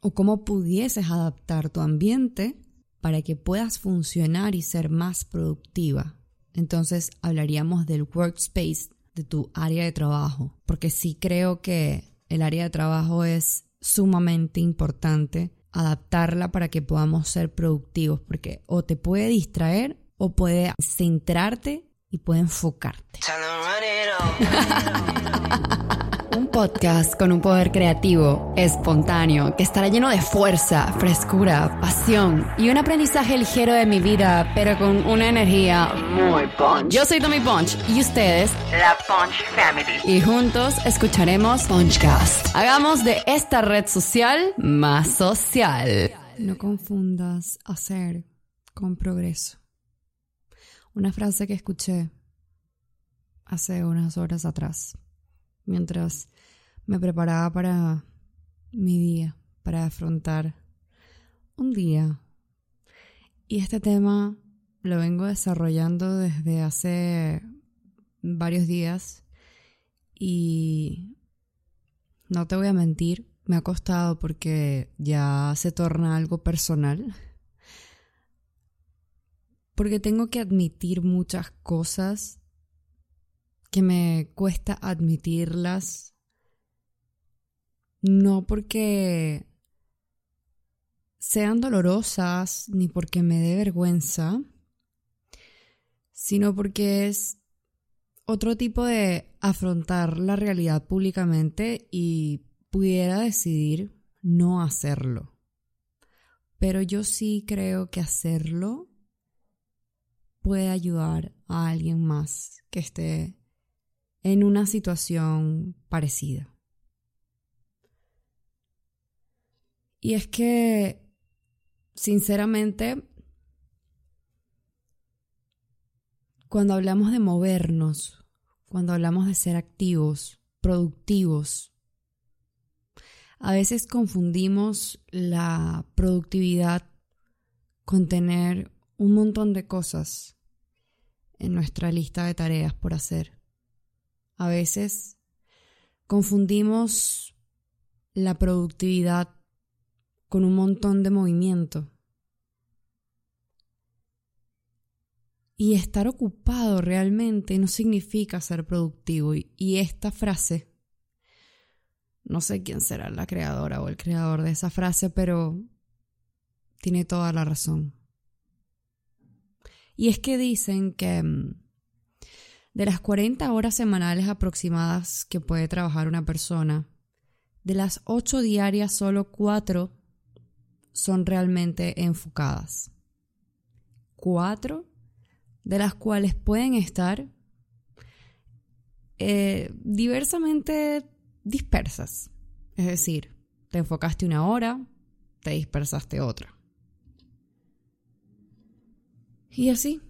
o cómo pudieses adaptar tu ambiente para que puedas funcionar y ser más productiva. Entonces hablaríamos del workspace de tu área de trabajo, porque sí creo que el área de trabajo es sumamente importante adaptarla para que podamos ser productivos, porque o te puede distraer o puede centrarte y puede enfocarte. un podcast con un poder creativo, espontáneo, que estará lleno de fuerza, frescura, pasión y un aprendizaje ligero de mi vida, pero con una energía muy punch. Yo soy Tommy Punch y ustedes, la Punch Family. Y juntos escucharemos Punchcast. Hagamos de esta red social más social. No confundas hacer con progreso. Una frase que escuché hace unas horas atrás mientras me preparaba para mi día, para afrontar un día. Y este tema lo vengo desarrollando desde hace varios días y no te voy a mentir, me ha costado porque ya se torna algo personal. Porque tengo que admitir muchas cosas que me cuesta admitirlas, no porque sean dolorosas ni porque me dé vergüenza, sino porque es otro tipo de afrontar la realidad públicamente y pudiera decidir no hacerlo. Pero yo sí creo que hacerlo puede ayudar a alguien más que esté en una situación parecida. Y es que, sinceramente, cuando hablamos de movernos, cuando hablamos de ser activos, productivos, a veces confundimos la productividad con tener un montón de cosas en nuestra lista de tareas por hacer. A veces confundimos la productividad con un montón de movimiento. Y estar ocupado realmente no significa ser productivo. Y esta frase, no sé quién será la creadora o el creador de esa frase, pero tiene toda la razón. Y es que dicen que mm, de las 40 horas semanales aproximadas que puede trabajar una persona, de las 8 diarias solo 4 son realmente enfocadas. 4 de las cuales pueden estar eh, diversamente dispersas. Es decir, te enfocaste una hora, te dispersaste otra. Y así,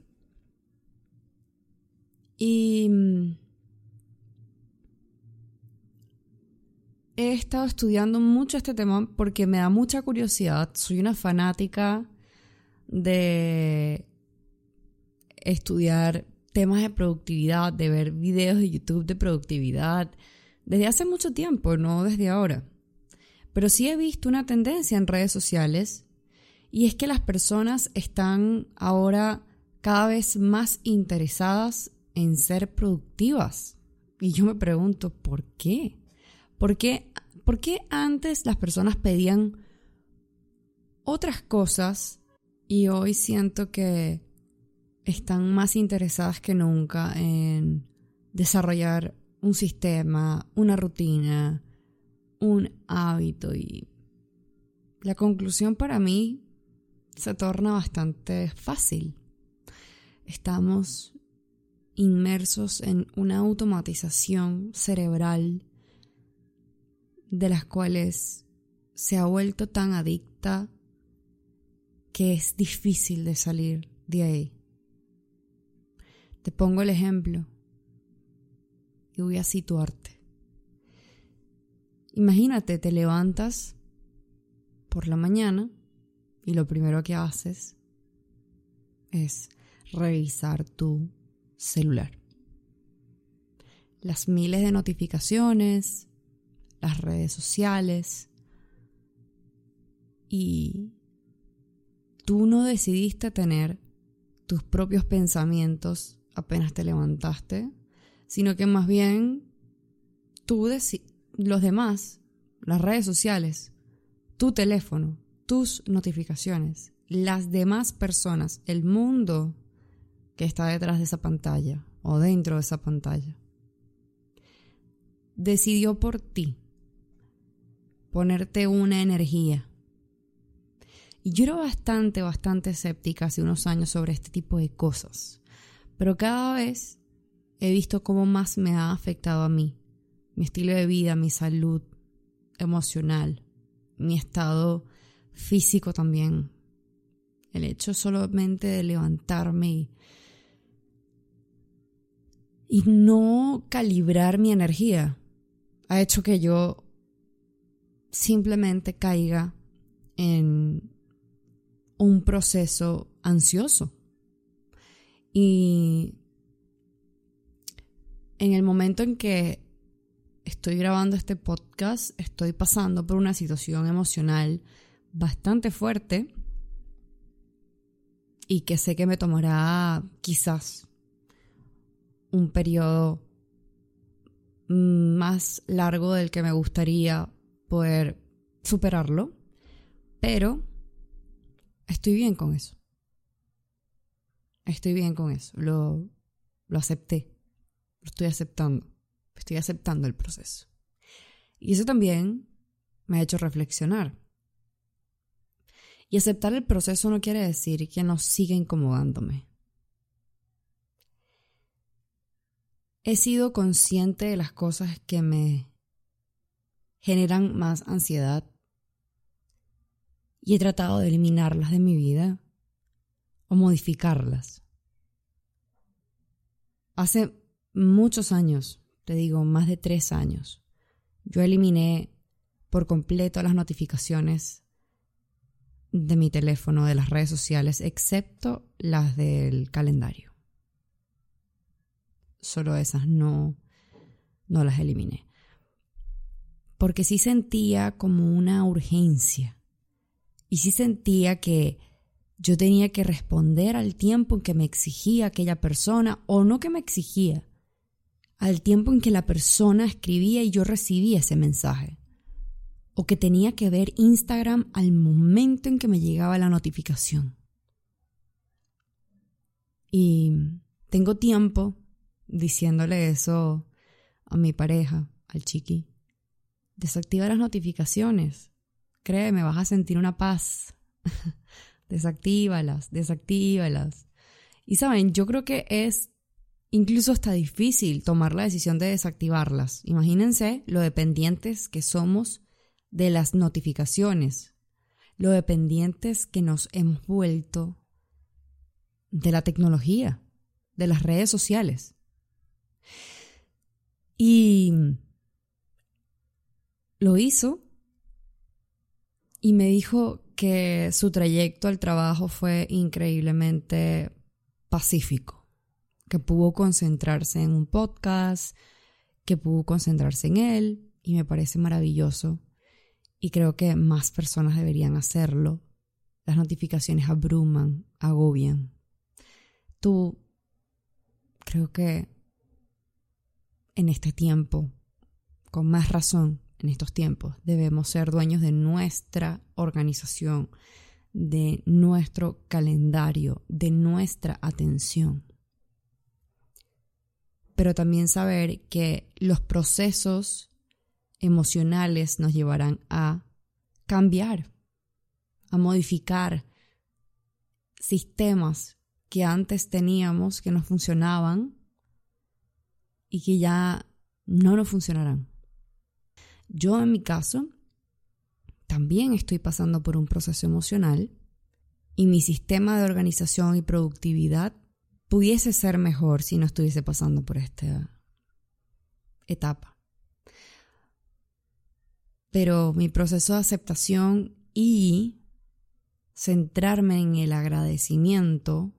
y mm, he estado estudiando mucho este tema porque me da mucha curiosidad. Soy una fanática de estudiar temas de productividad, de ver videos de YouTube de productividad, desde hace mucho tiempo, no desde ahora. Pero sí he visto una tendencia en redes sociales y es que las personas están ahora cada vez más interesadas en ser productivas. Y yo me pregunto, ¿por qué? ¿Por qué, ¿Por qué antes las personas pedían otras cosas y hoy siento que están más interesadas que nunca en desarrollar un sistema, una rutina, un hábito y la conclusión para mí se torna bastante fácil. Estamos inmersos en una automatización cerebral de las cuales se ha vuelto tan adicta que es difícil de salir de ahí. Te pongo el ejemplo y voy a situarte. Imagínate, te levantas por la mañana y lo primero que haces es revisar tu celular. Las miles de notificaciones, las redes sociales, y tú no decidiste tener tus propios pensamientos apenas te levantaste, sino que más bien tú, los demás, las redes sociales, tu teléfono, tus notificaciones, las demás personas, el mundo que está detrás de esa pantalla o dentro de esa pantalla, decidió por ti ponerte una energía. Y yo era bastante, bastante escéptica hace unos años sobre este tipo de cosas. Pero cada vez he visto cómo más me ha afectado a mí, mi estilo de vida, mi salud emocional, mi estado físico también. El hecho solamente de levantarme y, y no calibrar mi energía ha hecho que yo simplemente caiga en un proceso ansioso. Y en el momento en que estoy grabando este podcast, estoy pasando por una situación emocional bastante fuerte y que sé que me tomará quizás un periodo más largo del que me gustaría poder superarlo, pero estoy bien con eso. Estoy bien con eso, lo, lo acepté, lo estoy aceptando, estoy aceptando el proceso. Y eso también me ha hecho reflexionar. Y aceptar el proceso no quiere decir que no siga incomodándome. He sido consciente de las cosas que me generan más ansiedad y he tratado de eliminarlas de mi vida o modificarlas. Hace muchos años, te digo, más de tres años, yo eliminé por completo las notificaciones de mi teléfono, de las redes sociales, excepto las del calendario. Solo esas no, no las eliminé porque sí sentía como una urgencia y sí sentía que yo tenía que responder al tiempo en que me exigía aquella persona o no que me exigía, al tiempo en que la persona escribía y yo recibía ese mensaje. O que tenía que ver Instagram al momento en que me llegaba la notificación. Y tengo tiempo diciéndole eso a mi pareja, al chiqui. Desactiva las notificaciones. Créeme, vas a sentir una paz. desactívalas, desactívalas. Y saben, yo creo que es incluso hasta difícil tomar la decisión de desactivarlas. Imagínense lo dependientes que somos de las notificaciones, lo dependientes que nos hemos vuelto de la tecnología, de las redes sociales. Y lo hizo y me dijo que su trayecto al trabajo fue increíblemente pacífico, que pudo concentrarse en un podcast, que pudo concentrarse en él y me parece maravilloso y creo que más personas deberían hacerlo. Las notificaciones abruman, agobian. Tú creo que en este tiempo, con más razón, en estos tiempos. Debemos ser dueños de nuestra organización, de nuestro calendario, de nuestra atención. Pero también saber que los procesos emocionales nos llevarán a cambiar, a modificar sistemas que antes teníamos que no funcionaban y que ya no nos funcionarán. Yo en mi caso también estoy pasando por un proceso emocional y mi sistema de organización y productividad pudiese ser mejor si no estuviese pasando por esta etapa. Pero mi proceso de aceptación y centrarme en el agradecimiento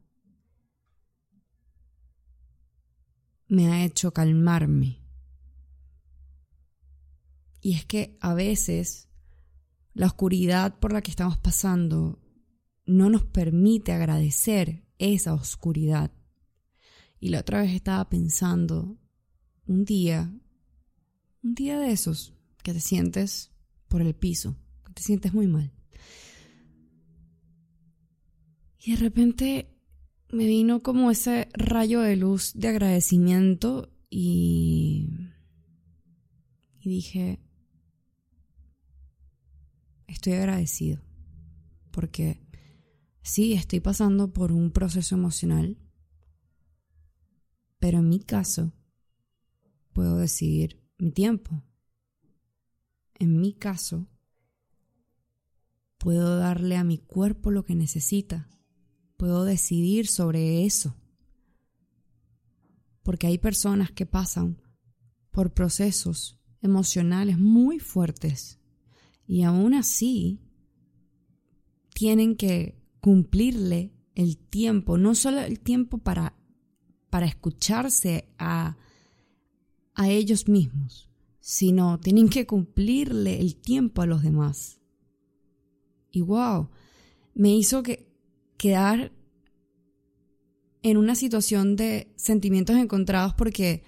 me ha hecho calmarme y es que a veces la oscuridad por la que estamos pasando no nos permite agradecer esa oscuridad. Y la otra vez estaba pensando, un día, un día de esos, que te sientes por el piso, que te sientes muy mal. Y de repente me vino como ese rayo de luz de agradecimiento y, dije, estoy agradecido porque sí, estoy pasando por un proceso emocional, pero en mi caso puedo decidir mi tiempo. En mi caso, puedo darle a mi cuerpo lo que necesita. Puedo decidir sobre eso. Porque hay personas que pasan por procesos emocionales muy fuertes y aún así tienen que cumplirle el tiempo, no solo el tiempo para, para escucharse a, a ellos mismos, sino tienen que cumplirle el tiempo a los demás. Y wow, me hizo que, quedar en una situación de sentimientos encontrados porque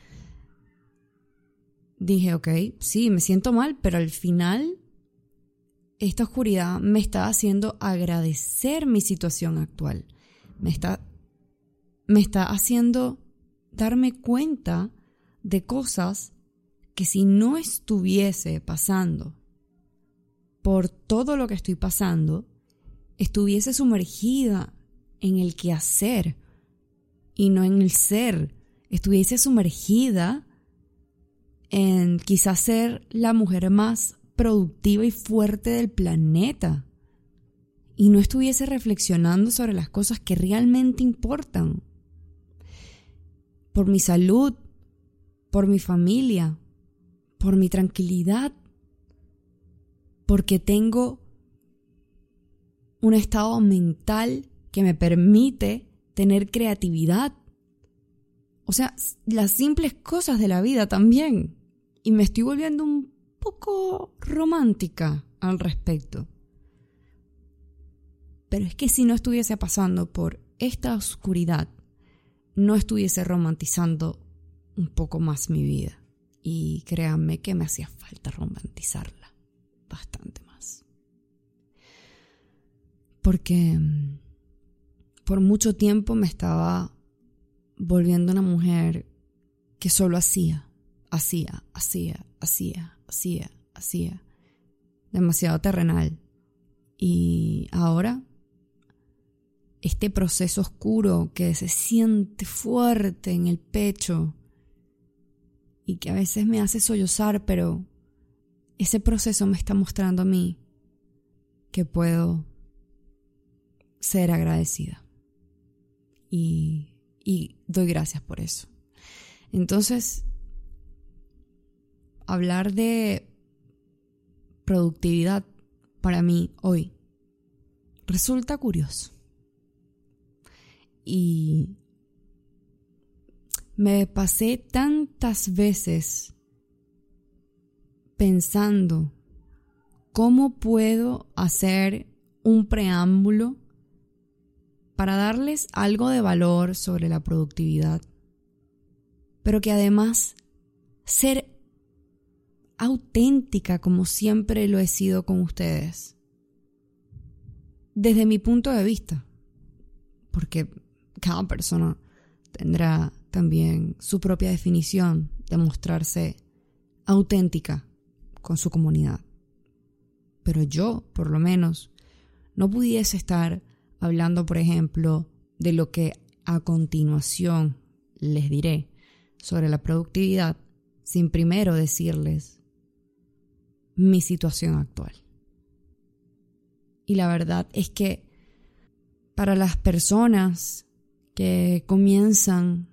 dije, ok, sí, me siento mal, pero al final esta oscuridad me está haciendo agradecer mi situación actual. Me está, me está haciendo darme cuenta de cosas que si no estuviese pasando por todo lo que estoy pasando, estuviese sumergida en el quehacer y no en el ser, estuviese sumergida en quizás ser la mujer más productiva y fuerte del planeta y no estuviese reflexionando sobre las cosas que realmente importan. Por mi salud, por mi familia, por mi tranquilidad, porque tengo un estado mental que me permite tener creatividad. O sea, las simples cosas de la vida también. Y me estoy volviendo un poco romántica al respecto. Pero es que si no estuviese pasando por esta oscuridad, no estuviese romantizando un poco más mi vida. Y créanme que me hacía falta romantizarla bastante. Porque mm, por mucho tiempo me estaba volviendo una mujer que solo hacía, hacía, hacía, hacía, hacía, hacía. Demasiado terrenal. Y ahora, este proceso oscuro que se siente fuerte en el pecho y que a veces me hace sollozar, pero ese proceso me está mostrando a mí que puedo ser agradecida. Y, doy gracias por eso. Entonces, hablar de productividad para mí hoy resulta curioso. Y me pasé tantas veces pensando cómo puedo hacer un preámbulo para darles algo de valor sobre la productividad, pero que además ser auténtica como siempre lo he sido con ustedes. Desde mi punto de vista, porque cada persona tendrá también su propia definición de mostrarse auténtica con su comunidad. Pero yo, por lo menos, no pudiese estar hablando, por ejemplo, de lo que a continuación les diré sobre la productividad, sin primero decirles mi situación actual. Y la verdad es que para las personas que comienzan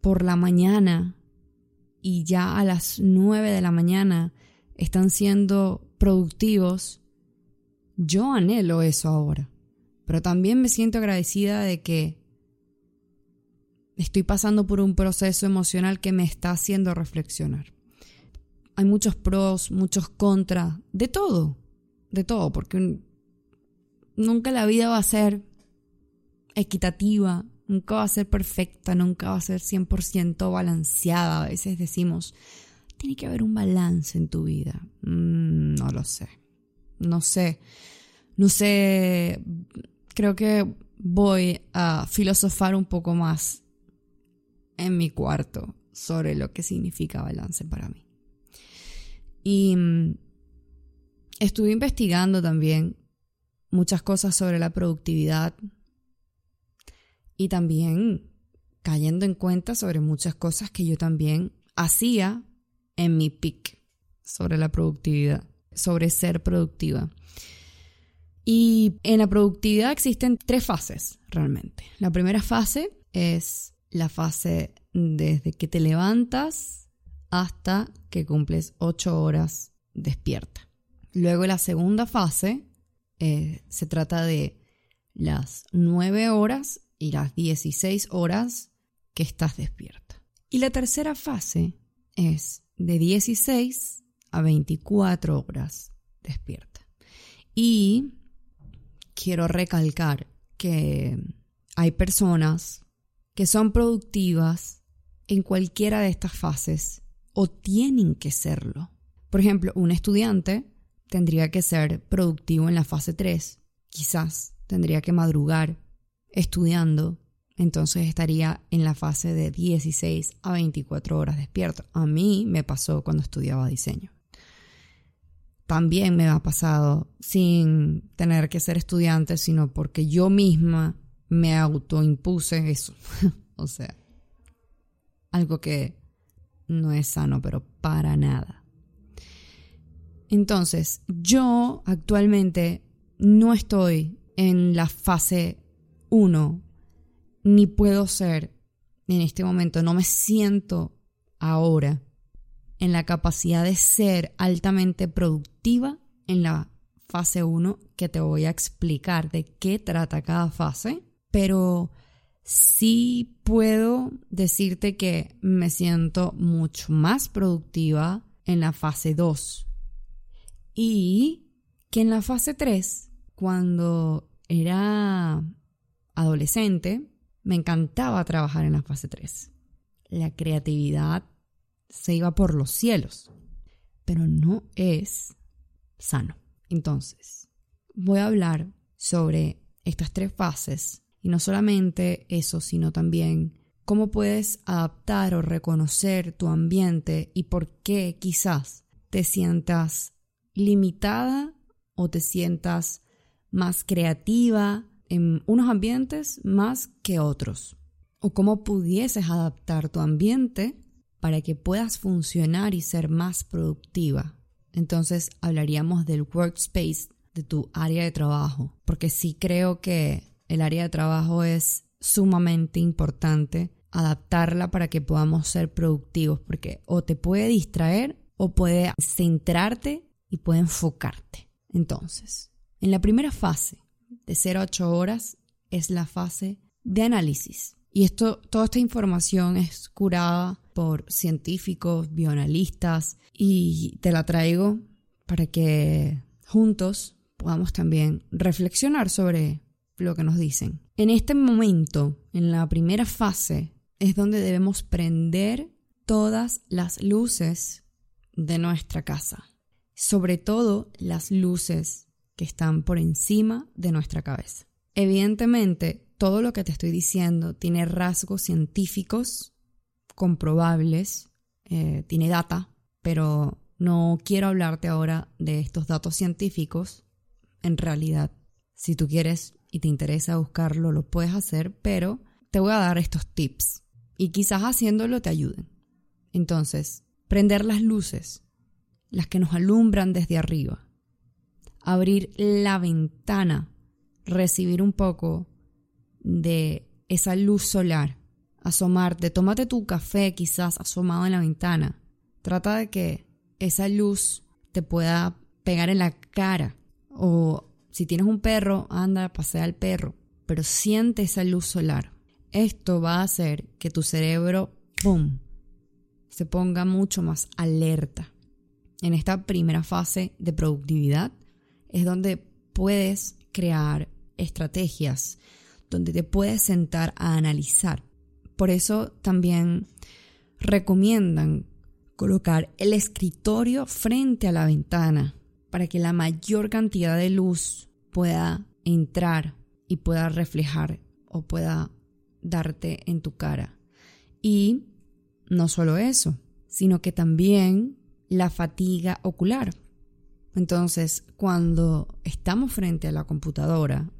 por la mañana y ya a las nueve de la mañana están siendo productivos, yo anhelo eso ahora. Pero también me siento agradecida de que estoy pasando por un proceso emocional que me está haciendo reflexionar hay muchos pros, muchos contras, de todo. de todo, porque nunca la vida va a ser equitativa, nunca va a ser perfecta, nunca va a ser 100% balanceada. A veces decimos, tiene que haber un balance en tu vida. Mm, no lo sé. No sé. No sé. Creo que voy a filosofar un poco más en mi cuarto sobre lo que significa balance para mí. Y mm, estuve investigando también muchas cosas sobre la productividad y también cayendo en cuenta sobre muchas cosas que yo también hacía en mi pic sobre la productividad, sobre ser productiva. Y en la productividad existen tres fases realmente. La primera fase es la fase desde que te levantas hasta que cumples ocho horas despierta. Luego la segunda fase eh, se trata de las nueve horas y las 16 horas que estás despierta. Y la tercera fase es de 16 a 24 horas despierta. Y quiero recalcar que hay personas que son productivas en cualquiera de estas fases o tienen que serlo. Por ejemplo, un estudiante tendría que ser productivo en la fase 3, quizás tendría que madrugar estudiando, entonces estaría en la fase de 16 a 24 horas despierto. A mí me pasó cuando estudiaba diseño. También me ha pasado sin tener que ser estudiante, sino porque yo misma me autoimpuse eso. o sea, algo que no es sano, pero para nada. Entonces, yo actualmente no estoy en la fase uno, ni puedo ser en este momento, no me siento ahora en la capacidad de ser altamente productiva en la fase 1 que te voy a explicar de qué trata cada fase, pero sí puedo decirte que me siento mucho más productiva en la fase 2 y que en la fase 3, cuando era adolescente, me encantaba trabajar en la fase 3. La creatividad se iba por los cielos, pero no es sano. Entonces, voy a hablar sobre estas tres fases y no solamente eso, sino también cómo puedes adaptar o reconocer tu ambiente y por qué quizás te sientas limitada o te sientas más creativa en unos ambientes más que otros. O cómo pudieses adaptar tu ambiente para que puedas funcionar y ser más productiva. Entonces hablaríamos del workspace de tu área de trabajo, porque sí creo que el área de trabajo es sumamente importante adaptarla para que podamos ser productivos, porque o te puede distraer o puede centrarte y puede enfocarte. Entonces, en la primera fase, de 0 a 8 horas es la fase de análisis. Y esto, toda esta información es curada por científicos, bioanalistas, y te la traigo para que juntos podamos también reflexionar sobre lo que nos dicen. En este momento, en la primera fase, es donde debemos prender todas las luces de nuestra casa, sobre todo las luces que están por encima de nuestra cabeza. Evidentemente, todo lo que te estoy diciendo tiene rasgos científicos comprobables, eh, tiene data, pero no quiero hablarte ahora de estos datos científicos. En realidad, si tú quieres y te interesa buscarlo, lo puedes hacer, pero te voy a dar estos tips y quizás haciéndolo te ayuden. Entonces, prender las luces, las que nos alumbran desde arriba, abrir la ventana, recibir un poco de esa luz solar, asomarte, tómate tu café quizás asomado en la ventana. Trata de que esa luz te pueda pegar en la cara o si tienes un perro, anda, pasea al perro, pero siente esa luz solar. Esto va a hacer que tu cerebro, ¡pum!, se ponga mucho más alerta. En esta primera fase de productividad es donde puedes crear estrategias, donde te puedes sentar a analizar. Por eso también recomiendan colocar el escritorio frente a la ventana para que la mayor cantidad de luz pueda entrar y pueda reflejar o pueda darte en tu cara. Y no solo eso, sino que también la fatiga ocular. Entonces, cuando estamos frente a la computadora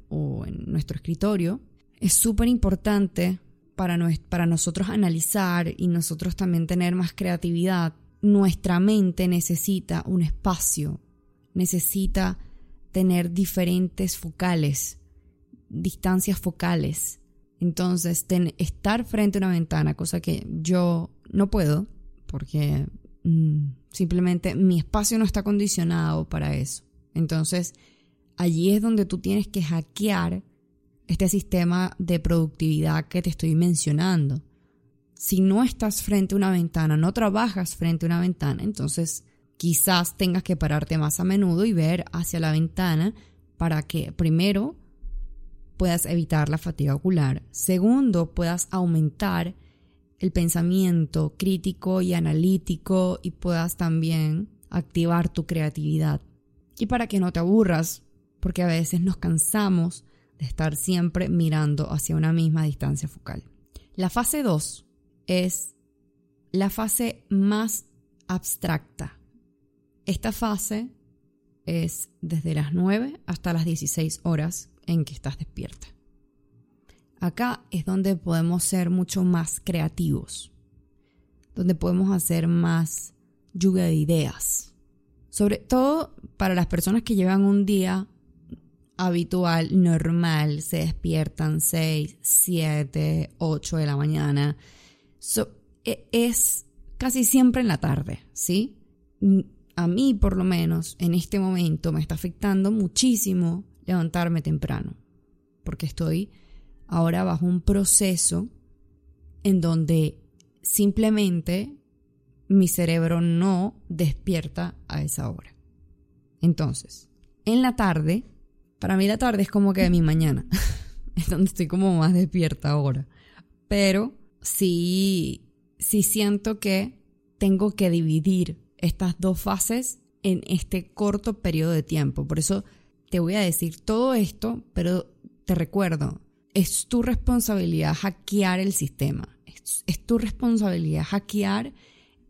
en nuestro escritorio, es súper importante para, para nosotros analizar y nosotros también tener más creatividad. Nuestra mente necesita un espacio, necesita tener diferentes focales, distancias focales. Entonces, estar frente a una ventana, cosa que yo no puedo, porque mm, simplemente mi espacio no está condicionado para eso. Entonces, allí es donde tú tienes que hackear este sistema de productividad que te estoy mencionando. Si no estás frente a una ventana, no trabajas frente a una ventana, entonces quizás tengas que pararte más a menudo y ver hacia la ventana para que primero puedas evitar la fatiga ocular, segundo puedas aumentar el pensamiento crítico y analítico y puedas también activar tu creatividad. Y para que no te aburras, porque a veces nos cansamos de estar siempre mirando hacia una misma distancia focal. La fase 2 es la fase más abstracta. Esta fase es desde las 9 hasta las 16 horas en que estás despierta. Acá es donde podemos ser mucho más creativos, donde podemos hacer más lluvia de ideas. Sobre todo para las personas que llevan un día habitual, normal, se despiertan 6, 7, 8 de la mañana. E, es casi siempre en la tarde, ¿sí? A mí, por lo menos, en este momento me está afectando muchísimo levantarme temprano, porque estoy ahora bajo un proceso en donde simplemente mi cerebro no despierta a esa hora. Entonces, en la tarde para mí la tarde es como que mi mañana. es donde estoy como más despierta ahora. Pero sí, sí siento que tengo que dividir estas dos fases en este corto periodo de tiempo. Por eso te voy a decir todo esto, pero te recuerdo, es tu responsabilidad hackear el sistema. Es, es, tu responsabilidad hackear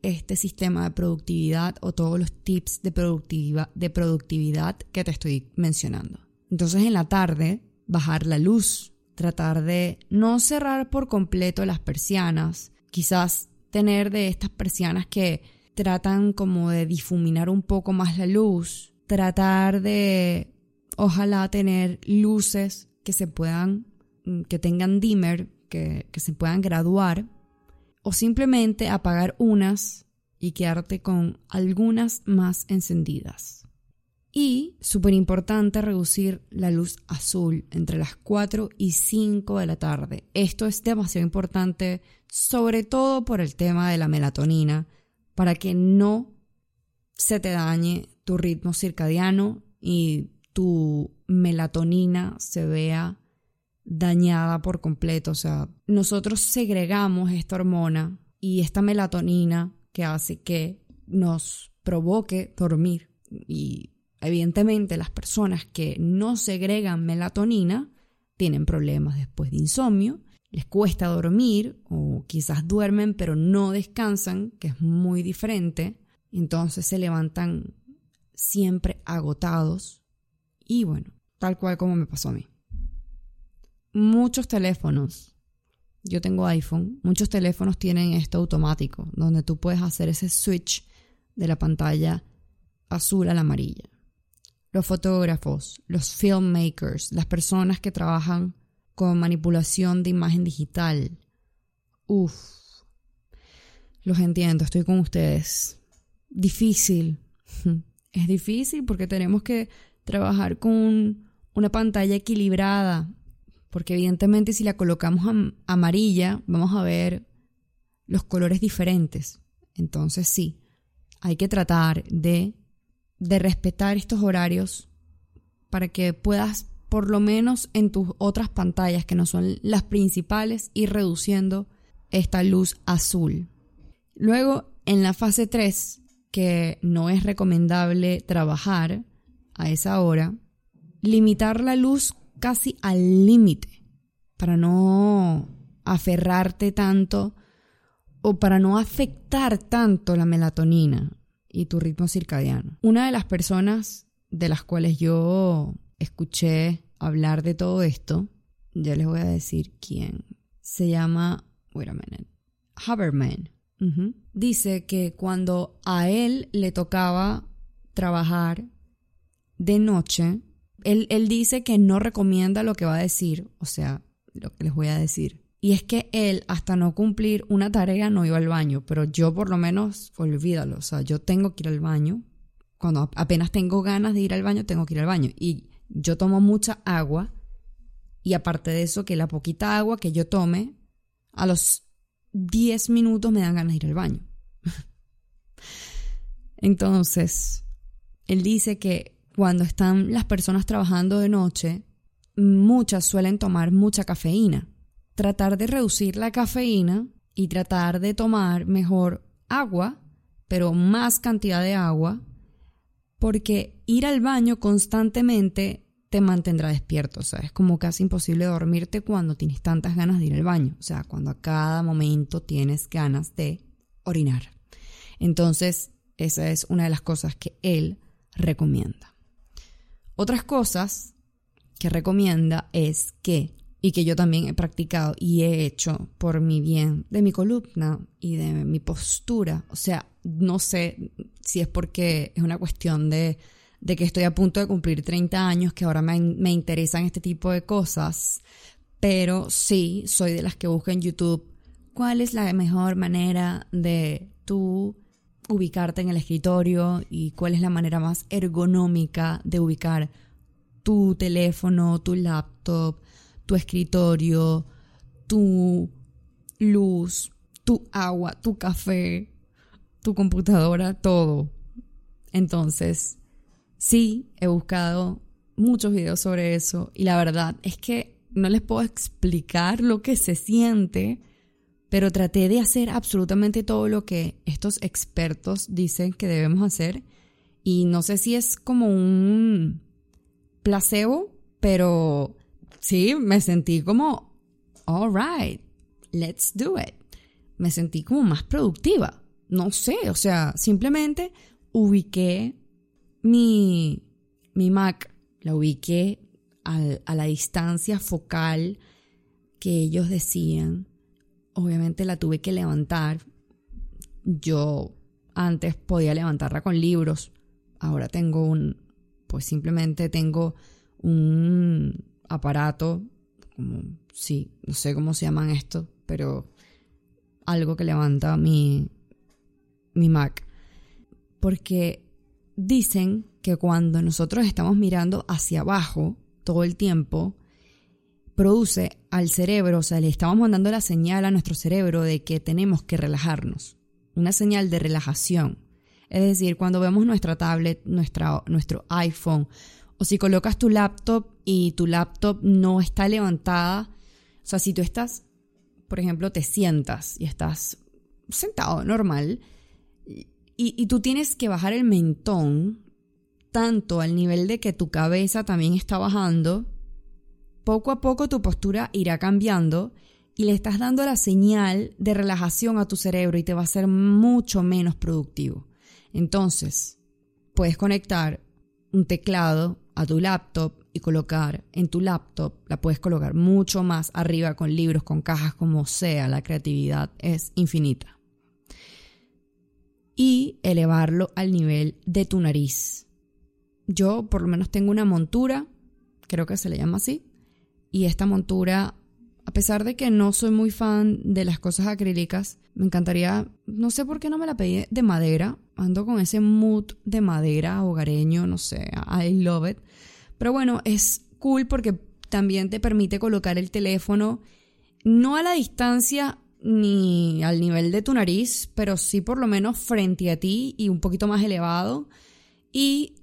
este sistema de productividad o todos los tips de, productiva, de productividad que te estoy mencionando. Entonces en la tarde, bajar la luz, tratar de no cerrar por completo las persianas, quizás tener de estas persianas que tratan como de difuminar un poco más la luz, tratar de ojalá tener luces que se puedan, mm, que tengan dimmer, que, que se puedan graduar, o simplemente apagar unas y quedarte con algunas más encendidas. Y, súper importante, reducir la luz azul entre las 4 y 5 de la tarde. Esto es demasiado importante, sobre todo por el tema de la melatonina, para que no se te dañe tu ritmo circadiano y tu melatonina se vea dañada por completo. O sea, nosotros segregamos esta hormona y esta melatonina que hace que nos provoque dormir y Evidentemente, las personas que no segregan melatonina tienen problemas después de insomnio, les cuesta dormir o quizás duermen pero no descansan, que es muy diferente. Entonces se levantan siempre agotados y bueno, tal cual como me pasó a mí. Muchos teléfonos, yo tengo iPhone, muchos teléfonos tienen esto automático, donde tú puedes hacer ese switch de la pantalla azul a la amarilla los fotógrafos, los filmmakers, las personas que trabajan con manipulación de imagen digital. Uf, los entiendo, estoy con ustedes. Difícil. Es difícil porque tenemos que trabajar con una pantalla equilibrada, porque evidentemente si la colocamos amarilla vamos a ver los colores diferentes. Entonces sí, hay que tratar de de respetar estos horarios para que puedas por lo menos en tus otras pantallas que no son las principales ir reduciendo esta luz azul. Luego, en la fase 3, que no es recomendable trabajar a esa hora, limitar la luz casi al límite para no aferrarte tanto o para no afectar tanto la melatonina y tu ritmo circadiano. Una de las personas de las cuales yo escuché hablar de todo esto, ya les voy a decir quién, se llama, wait a minute, Haberman. Dice que cuando a él le tocaba trabajar de noche, él, él dice que no recomienda lo que va a decir, o sea, lo que les voy a decir. Y es que él, hasta no cumplir una tarea, no iba al baño, pero yo por lo menos, olvídalo, o sea, yo tengo que ir al baño. Cuando apenas tengo ganas de ir al baño, tengo que ir al baño. Y yo tomo mucha agua, y aparte de eso, que la poquita agua que yo tome, a los 10 minutos me dan ganas de ir al baño. Entonces, él dice que cuando están las personas trabajando de noche, muchas suelen tomar mucha cafeína. Tratar de reducir la cafeína y tratar de tomar mejor agua, pero más cantidad de agua, porque ir al baño constantemente te mantendrá despierto. O sea, es como casi imposible dormirte cuando tienes tantas ganas de ir al baño. O sea, cuando a cada momento tienes ganas de orinar. Entonces, esa es una de las cosas que él recomienda. Otras cosas que recomienda es que, y que yo también he practicado y he hecho por mi bien, de mi columna y de mi postura. O sea, no sé si es porque es una cuestión de, de que estoy a punto de cumplir 30 años, que ahora me, me interesan este tipo de cosas, pero sí soy de las que busca en YouTube cuál es la mejor manera de tú ubicarte en el escritorio y cuál es la manera más ergonómica de ubicar tu teléfono, tu laptop, tu escritorio, tu luz, tu agua, tu café, tu computadora, todo. Entonces, sí, he buscado muchos videos sobre eso y la verdad es que no les puedo explicar lo que se siente, pero traté de hacer absolutamente todo lo que estos expertos dicen que debemos hacer y no sé si es como un placebo, pero sí, me sentí como, all right, let's do it. Me sentí como más productiva. No sé, o sea, simplemente ubiqué mi, mi Mac, la ubiqué a la distancia focal que ellos decían. Obviamente la tuve que levantar. Yo antes podía levantarla con libros. Ahora tengo un, pues simplemente tengo un aparato, como, sí, no sé cómo se llaman esto, pero algo que levanta mi, mi Mac. Porque dicen que cuando nosotros estamos mirando hacia abajo todo el tiempo, produce al cerebro, o sea, le estamos mandando la señal a nuestro cerebro de que tenemos que relajarnos, una señal de relajación. Es decir, cuando vemos nuestra tablet, nuestra, nuestro iPhone, o si colocas tu laptop y tu laptop no está levantada, o sea, si tú estás, por ejemplo, te sientas y estás sentado normal, y, y tú tienes que bajar el mentón tanto al nivel de que tu cabeza también está bajando, poco a poco tu postura irá cambiando y le estás dando la señal de relajación a tu cerebro y te va a ser mucho menos productivo. Entonces, puedes conectar un teclado a tu laptop y colocar en tu laptop, la puedes colocar mucho más arriba con libros, con cajas, como sea, la creatividad es infinita. Y elevarlo al nivel de tu nariz. Yo por lo menos tengo una montura, creo que se le llama así, y esta montura a pesar de que no soy muy fan de las cosas acrílicas, me encantaría, no sé por qué no me la pedí de madera, ando con ese mood de madera hogareño, no sé, I love it. Pero bueno, es cool porque también te permite colocar el teléfono no a la distancia ni al nivel de tu nariz, pero sí por lo menos frente a ti y un poquito más elevado. Y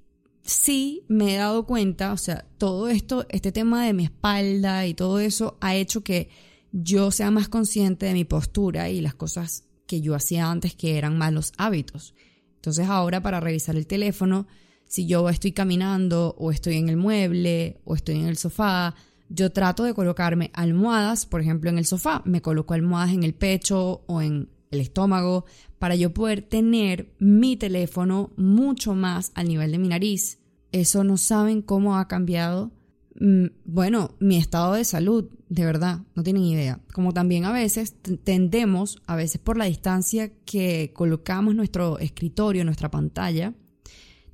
sí me he dado cuenta, o sea, todo esto, este tema de mi espalda y todo eso ha hecho que yo sea más consciente de mi postura y las cosas que yo hacía antes que eran malos hábitos. Entonces ahora para revisar el teléfono, si yo estoy caminando o estoy en el mueble o estoy en el sofá, yo trato de colocarme almohadas, por ejemplo, en el sofá, me coloco almohadas en el pecho o en el estómago para yo poder tener mi teléfono mucho más al nivel de mi nariz. Eso no saben cómo ha cambiado, mm, bueno, mi estado de salud, de verdad, no tienen idea. Como también a veces tendemos, a veces por la distancia que colocamos nuestro escritorio, nuestra pantalla,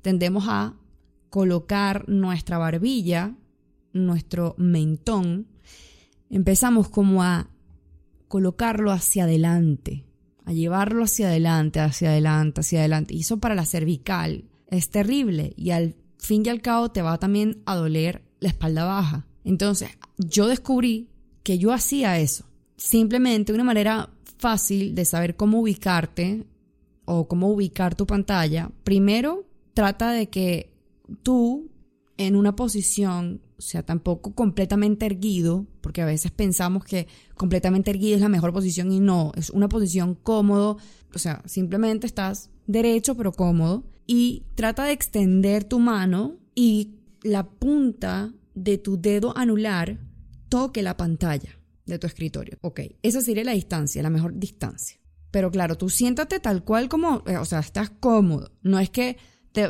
tendemos a colocar nuestra barbilla nuestro mentón, empezamos como a colocarlo hacia adelante, a llevarlo hacia adelante, hacia adelante, hacia adelante. Y eso para la cervical es terrible y al fin y al cabo te va también a doler la espalda baja. Entonces, yo descubrí que yo hacía eso. Simplemente una manera fácil de saber cómo ubicarte o cómo ubicar tu pantalla. Primero, trata de que tú en una posición o sea, tampoco completamente erguido, porque a veces pensamos que completamente erguido es la mejor posición y no, es una posición cómodo, o sea, simplemente estás derecho pero cómodo y trata de extender tu mano y la punta de tu dedo anular toque la pantalla de tu escritorio. Ok, esa sería la distancia, la mejor distancia. Pero claro, tú siéntate tal cual como, eh, o sea, estás cómodo. No es que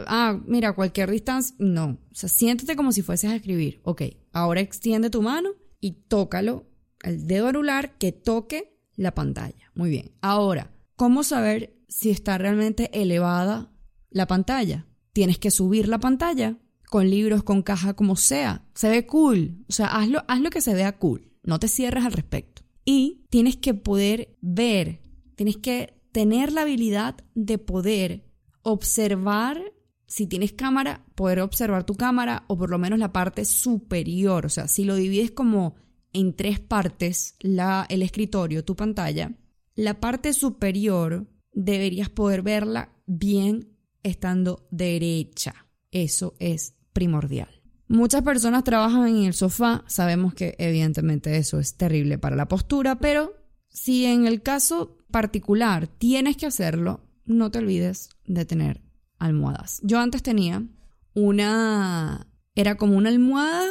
ah, mira, cualquier distancia, no. O sea, siéntate como si fueses a escribir. Ok, ahora extiende tu mano y tócalo, el dedo anular que toque la pantalla. Muy bien. Ahora, ¿cómo saber si está realmente elevada la pantalla? Tienes que subir la pantalla con libros, con caja, como sea. Se ve cool. O sea, hazlo, haz lo que se vea cool. No te cierres al respecto. Y tienes que poder ver, tienes que tener la habilidad de poder observar, si tienes cámara, poder observar tu cámara o por lo menos la parte superior. O sea, si lo divides como en tres partes, la, el escritorio, tu pantalla, la parte superior deberías poder verla bien estando derecha. Eso es primordial. Muchas personas trabajan en el sofá, sabemos que evidentemente eso es terrible para la postura, pero si en el caso particular tienes que hacerlo, no te olvides de tener almohadas. Yo antes tenía una, era como una almohada,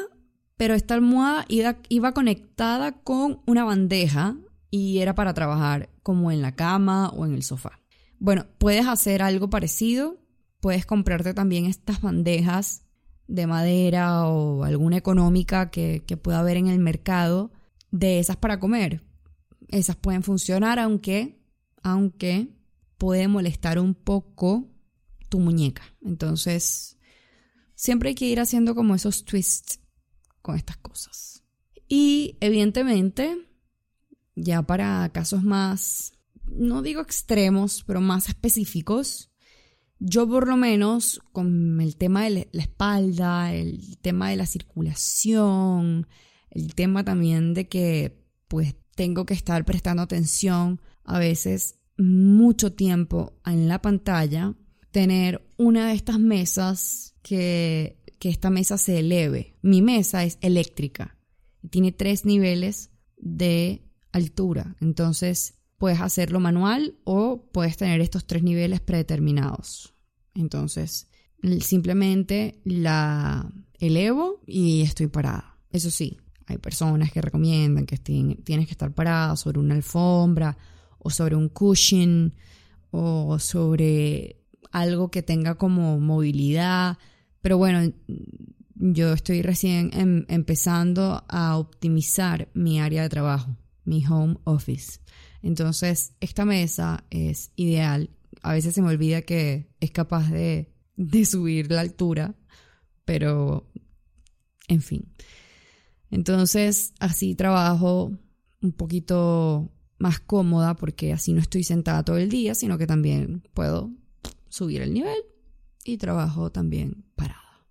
pero esta almohada iba, conectada con una bandeja y era para trabajar como en la cama o en el sofá. Bueno, puedes hacer algo parecido, puedes comprarte también estas bandejas de madera o alguna económica que, que pueda haber en el mercado de esas para comer. Esas pueden funcionar, aunque, aunque puede molestar un poco tu muñeca. Entonces, siempre hay que ir haciendo como esos twists con estas cosas. Y evidentemente, ya para casos más, no digo extremos, pero más específicos, yo por lo menos con el tema de la espalda, el tema de la circulación, el tema también de que pues tengo que estar prestando atención a veces mucho tiempo en la pantalla, tener una de estas mesas que, que esta mesa se eleve. Mi mesa es eléctrica tiene tres niveles de altura. Entonces puedes hacerlo manual o puedes tener estos tres niveles predeterminados. Entonces simplemente la elevo y estoy parada. Eso sí, hay personas que recomiendan que tienes que estar parada sobre una alfombra o sobre un cushion o sobre algo que tenga como movilidad. Pero bueno, yo estoy recién em, empezando a optimizar mi área de trabajo, mi home office. Entonces, esta mesa es ideal. A veces se me olvida que es capaz de, de subir la altura, pero en fin. Entonces, así trabajo un poquito más cómoda porque así no estoy sentada todo el día, sino que también puedo subir el nivel y trabajo también parada.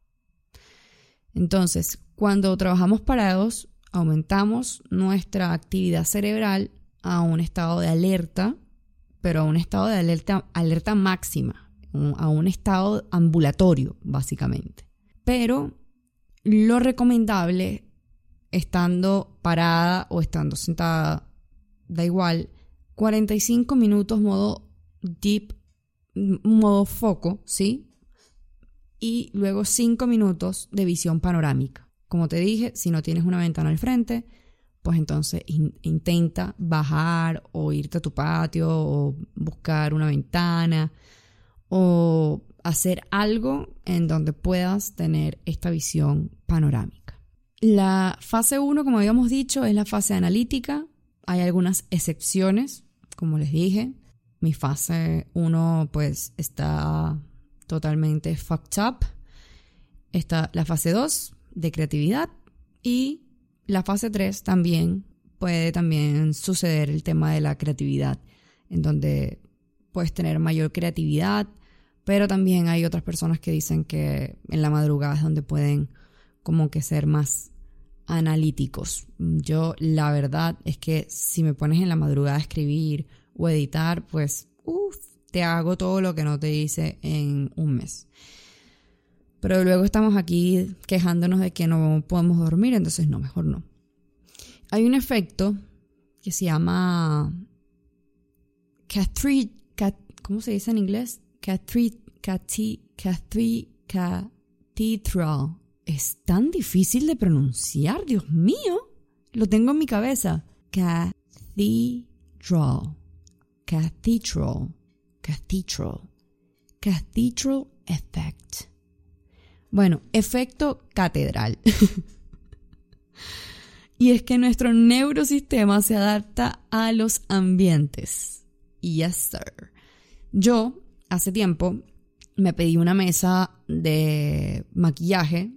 Entonces, cuando trabajamos parados, aumentamos nuestra actividad cerebral a un estado de alerta, pero a un estado de alerta, alerta máxima, a un estado ambulatorio, básicamente. pero lo recomendable, estando parada o estando sentada, da igual, 45 minutos modo deep, modo foco, ¿sí? Y luego 5 minutos de visión panorámica. Como te dije, si no tienes una ventana al frente, pues entonces intenta bajar o irte a tu patio o buscar una ventana o hacer algo en donde puedas tener esta visión panorámica. La fase 1, como habíamos dicho, es la fase analítica. Hay algunas excepciones, como les dije. Mi fase 1 pues está totalmente fucked up. Está la fase 2 de creatividad y la fase 3 también puede también suceder el tema de la creatividad, en donde puedes tener mayor creatividad, pero también hay otras personas que dicen que en la madrugada es donde pueden como que ser más analíticos. Yo la verdad es que si me pones en la madrugada a escribir o editar, pues uff, te hago todo lo que no te hice en un mes. Pero luego estamos aquí quejándonos de que no podemos dormir, entonces no, mejor no. Hay un efecto que se llama ¿cómo se dice en inglés? Cathedral. Es tan difícil de pronunciar, Dios mío. Lo tengo en mi cabeza. Cathedral. Cathedral. Cathedral. Cathedral effect. Bueno, efecto catedral. y es que nuestro neurosistema se adapta a los ambientes. Yes, sir. Yo, hace tiempo, me pedí una mesa de maquillaje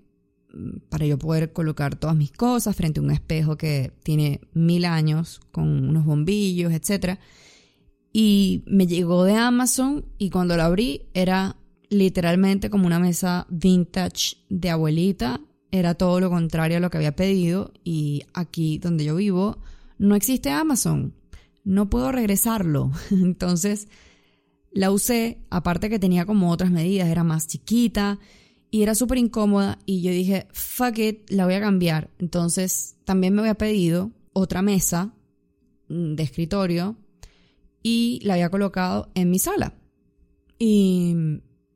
para yo poder colocar todas mis cosas frente a un espejo que tiene mil años con unos bombillos, etc. Y me llegó de Amazon y cuando lo abrí era literalmente como una mesa vintage de abuelita. Era todo lo contrario a lo que había pedido y aquí donde yo vivo no existe Amazon. No puedo regresarlo. Entonces la usé, aparte que tenía como otras medidas, era más chiquita y era súper incómoda y yo dije, fuck it, la voy a cambiar. Entonces también me había pedido otra mesa mm, de escritorio y la había colocado en mi sala. Y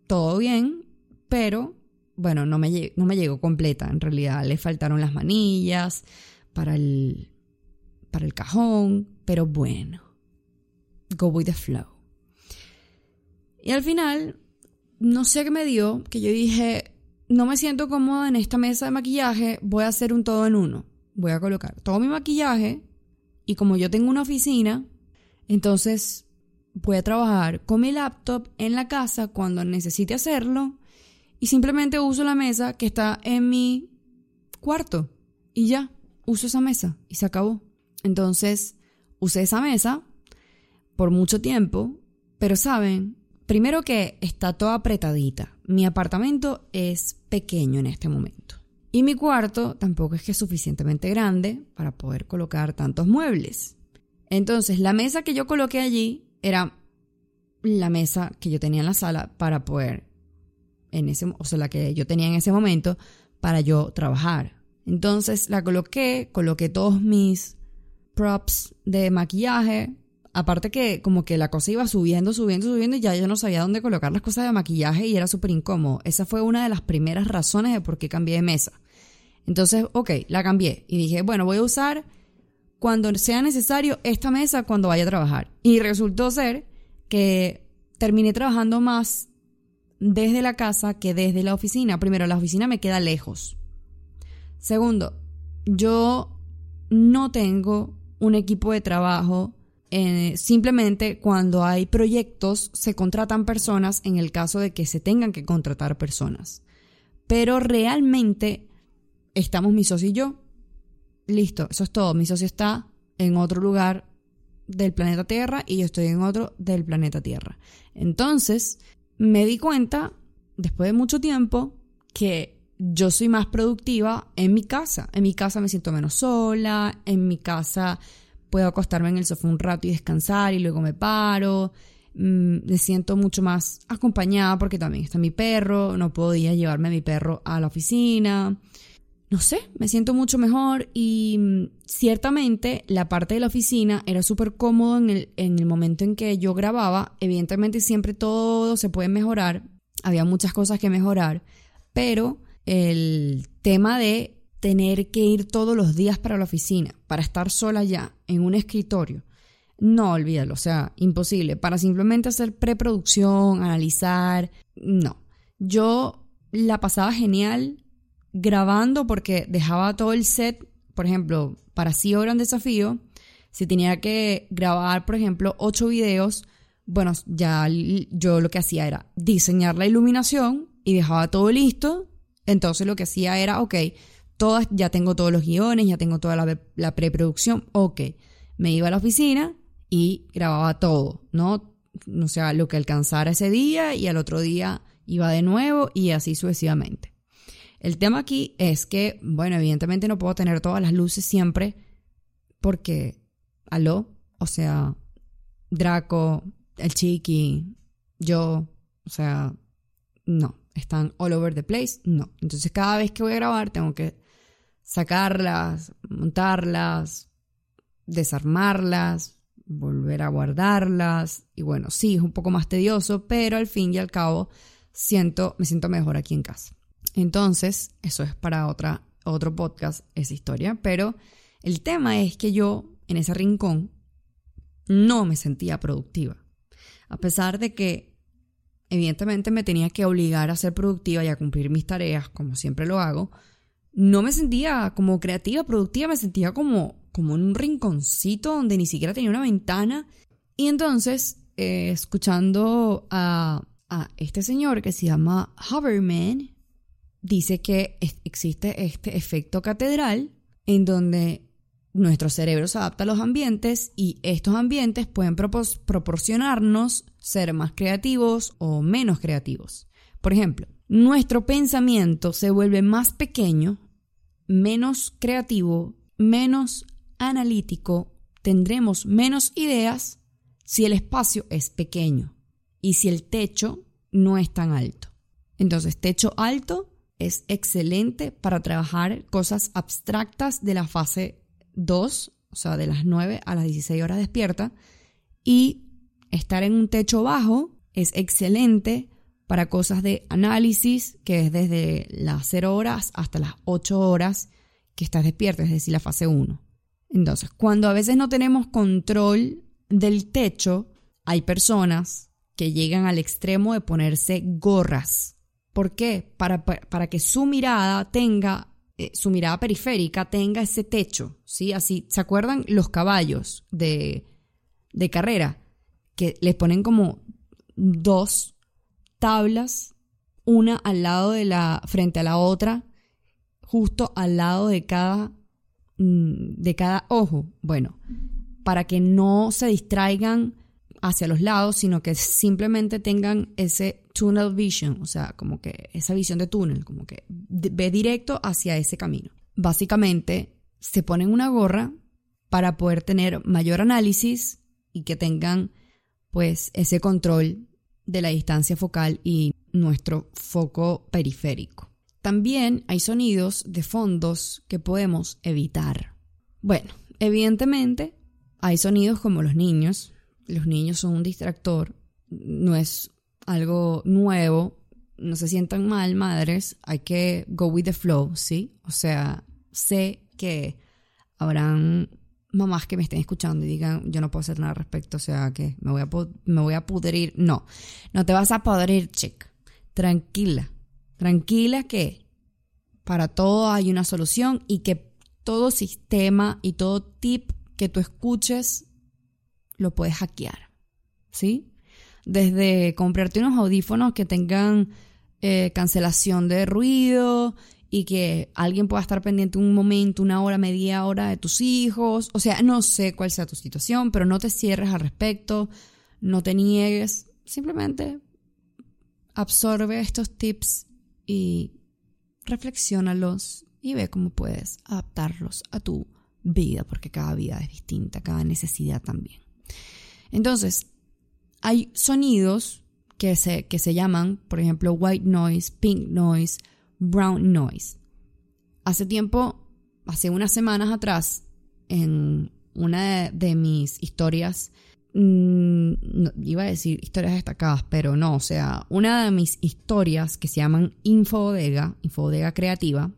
todo bien, pero bueno, no me, no me llegó completa. En realidad le faltaron las manillas para el, para el cajón, pero bueno, go with the flow. Y al final, no sé qué me dio, que yo dije, no me siento cómoda en esta mesa de maquillaje, voy a hacer un todo en uno. Voy a colocar todo mi maquillaje y como yo tengo una oficina, entonces voy a trabajar con mi laptop en la casa cuando necesite hacerlo y simplemente uso la mesa que está en mi cuarto y ya, uso esa mesa y se acabó. Entonces, usé esa mesa por mucho tiempo, pero saben, Primero que está toda apretadita. Mi apartamento es pequeño en este momento. Y mi cuarto tampoco es que es suficientemente grande para poder colocar tantos muebles. Entonces, la mesa que yo coloqué allí era la mesa que yo tenía en la sala para poder, en ese, o sea, la que yo tenía en ese momento para yo trabajar. Entonces la coloqué, coloqué todos mis props de maquillaje, Aparte que como que la cosa iba subiendo, subiendo, subiendo y ya yo no sabía dónde colocar las cosas de maquillaje y era súper incómodo. Esa fue una de las primeras razones de por qué cambié de mesa. Entonces, ok, la cambié y dije, bueno, voy a usar cuando sea necesario esta mesa cuando vaya a trabajar. Y resultó ser que terminé trabajando más desde la casa que desde la oficina. Primero, la oficina me queda lejos. Segundo, yo no tengo un equipo de trabajo eh, simplemente cuando hay proyectos se contratan personas en el caso de que se tengan que contratar personas. Pero realmente estamos mi socio y yo. Listo, eso es todo. Mi socio está en otro lugar del planeta Tierra y yo estoy en otro del planeta Tierra. Entonces, me di cuenta, después de mucho tiempo, que yo soy más productiva en mi casa. En mi casa me siento menos sola, en mi casa puedo acostarme en el sofá un rato y descansar y luego me paro. mm, me siento mucho más acompañada porque también está mi perro, no podía llevarme a mi perro a la oficina. No sé, me siento mucho mejor y mm, ciertamente la parte de la oficina era súper cómodo en el, en el momento en que yo grababa. Evidentemente siempre todo se puede mejorar, había muchas cosas que mejorar, pero el tema de tener que ir todos los días para la oficina, para estar sola ya en un escritorio, no olvídalo, o sea, imposible. Para simplemente hacer preproducción, analizar, no. Yo la pasaba genial grabando porque dejaba todo el set, por ejemplo, para sí era un desafío. Si tenía que grabar, por ejemplo, ocho videos, bueno, ya yo lo que hacía era diseñar la iluminación y dejaba todo listo. Entonces lo que hacía era, ok, todas, ya tengo todos los guiones, ya tengo toda la, preproducción, ok. Me iba a la oficina y grababa todo, ¿no? O sea, lo que alcanzara ese día y al otro día iba de nuevo y así sucesivamente. El tema aquí es que, bueno, evidentemente no puedo tener todas las luces siempre porque, aló, o sea, Draco, el Chiqui, yo, o sea, no, están all over the place, no. Entonces cada vez que voy a grabar tengo que sacarlas, montarlas, desarmarlas, volver a guardarlas. Y bueno, sí, es un poco más tedioso, pero al fin y al cabo siento, me siento mejor aquí en casa. Entonces, eso es para otra, otro podcast, esa historia. Pero el tema es que yo, en ese rincón, no me sentía productiva. A pesar de que, evidentemente, me tenía que obligar a ser productiva y a cumplir mis tareas, como siempre lo hago, no me sentía como creativa, productiva, me sentía como, como en un rinconcito donde ni siquiera tenía una ventana. Y entonces, eh, escuchando a, a, este señor que se llama Haberman, dice que existe este efecto catedral en donde nuestro cerebro se adapta a los ambientes y estos ambientes pueden proporcionarnos ser más creativos o menos creativos. Por ejemplo, nuestro pensamiento se vuelve más pequeño menos creativo, menos analítico, tendremos menos ideas si el espacio es pequeño y si el techo no es tan alto. Entonces, techo alto es excelente para trabajar cosas abstractas de la fase 2, o sea, de las 9 a las 16 horas despierta, y estar en un techo bajo es excelente para cosas de análisis, que es desde las 0 horas hasta las 8 horas que estás despierto, es decir, la fase 1. Entonces, cuando a veces no tenemos control del techo, hay personas que llegan al extremo de ponerse gorras. ¿Por qué? Para, para, que su mirada tenga, eh, su mirada periférica tenga ese techo, ¿sí? Así, ¿se acuerdan los caballos de, de carrera? Que les ponen como dos tablas, una al lado de la, frente a la otra, justo al lado de cada, mm, de cada ojo. Bueno, para que no se distraigan hacia los lados, sino que simplemente tengan ese tunnel vision, o sea, como que esa visión de túnel, como que ve directo hacia ese camino. Básicamente, se ponen una gorra para poder tener mayor análisis y que tengan pues ese control de la distancia focal y nuestro foco periférico. También hay sonidos de fondos que podemos evitar. Bueno, evidentemente hay sonidos como los niños. Los niños son un distractor, no es algo nuevo. No se sientan mal, madres. Hay que go with the flow, ¿sí? O sea, sé que habrán mamás que me estén escuchando y digan, yo no puedo hacer nada al respecto, o sea, que me voy a, me voy a pudrir. No, no te vas a pudrir, chica. Tranquila, tranquila que para todo hay una solución y que todo sistema y todo tip que tú escuches lo puedes hackear, ¿sí? Desde comprarte unos audífonos que tengan eh, cancelación de ruido, y que alguien pueda estar pendiente un momento, una hora, media hora de tus hijos. O sea, no sé cuál sea tu situación, pero no te cierres al respecto, no te niegues, simplemente absorbe estos tips y reflexiónalos y ve cómo puedes adaptarlos a tu vida, porque cada vida es distinta, cada necesidad también. Entonces, hay sonidos que se, que se llaman, por ejemplo, white noise, pink noise, brown noise. Hace tiempo, hace unas semanas atrás, en una de, mis historias, mm, iba a decir historias destacadas, pero no, o sea, una de mis historias que se llaman Infodega, Infodega Creativa,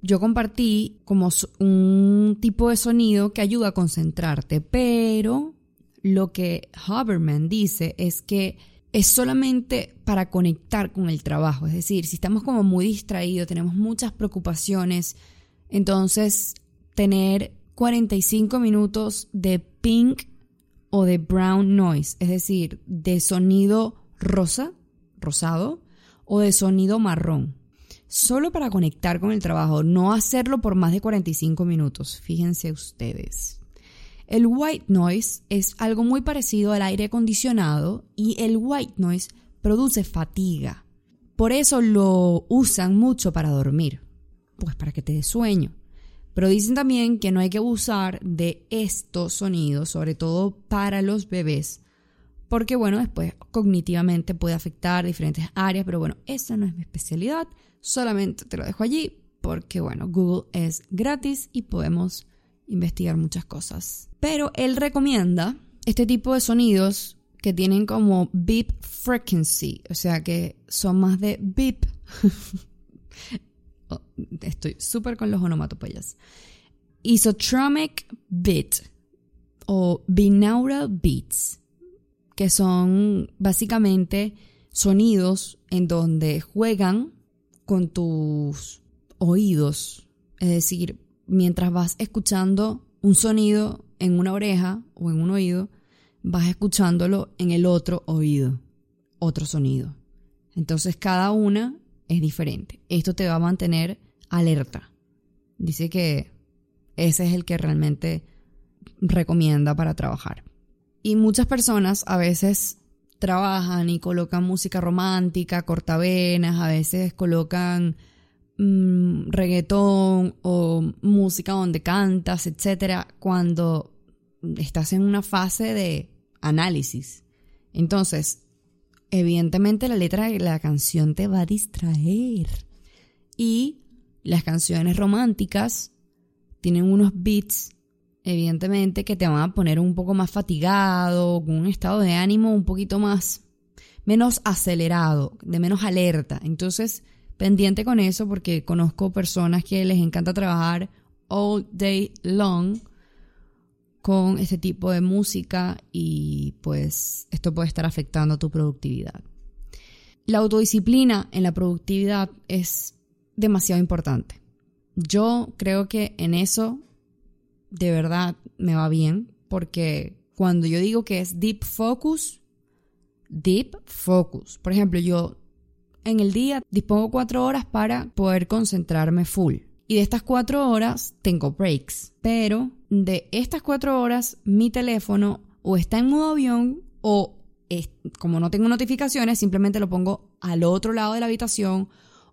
yo compartí como un tipo de sonido que ayuda a concentrarte, pero lo que Haberman dice es que es solamente para conectar con el trabajo. Es decir, si estamos como muy distraídos, tenemos muchas preocupaciones, entonces tener 45 minutos de pink o de brown noise, es decir, de sonido rosa, rosado, o de sonido marrón. Solo para conectar con el trabajo, no hacerlo por más de 45 minutos, fíjense ustedes. El white noise es algo muy parecido al aire acondicionado y el white noise produce fatiga. Por eso lo usan mucho para dormir, pues para que te dé sueño. Pero dicen también que no hay que abusar de estos sonidos, sobre todo para los bebés, porque bueno, después cognitivamente puede afectar diferentes áreas, pero bueno, esa no es mi especialidad, solamente te lo dejo allí porque bueno, Google es gratis y podemos investigar muchas cosas. Pero él recomienda este tipo de sonidos que tienen como beep frequency, o sea que son más de beep. Oh, estoy súper con los onomatopeyas. Isotromic beat o binaural beats, que son básicamente sonidos en donde juegan con tus oídos, es decir, mientras vas escuchando un sonido en una oreja o en un oído, vas escuchándolo en el otro oído, otro sonido. Entonces cada una es diferente. Esto te va a mantener alerta. Dice que ese es el que realmente recomienda para trabajar. Y muchas personas a veces trabajan y colocan música romántica, cortavenas, a veces colocan Mm, reggaetón o música donde cantas, etcétera, cuando estás en una fase de análisis. Entonces, evidentemente la letra de la canción te va a distraer. Y las canciones románticas tienen unos beats, evidentemente, que te van a poner un poco más fatigado, con un estado de ánimo un poquito más, menos acelerado, de menos alerta. Entonces, pendiente con eso porque conozco personas que les encanta trabajar all day long con este tipo de música y pues esto puede estar afectando tu productividad. La autodisciplina en la productividad es demasiado importante. Yo creo que en eso de verdad me va bien porque cuando yo digo que es deep focus, deep focus. Por ejemplo, yo en el día dispongo cuatro horas para poder concentrarme full. Y de estas cuatro horas tengo breaks. Pero de estas cuatro horas mi teléfono o está en modo avión o como no tengo notificaciones simplemente lo pongo al otro lado de la habitación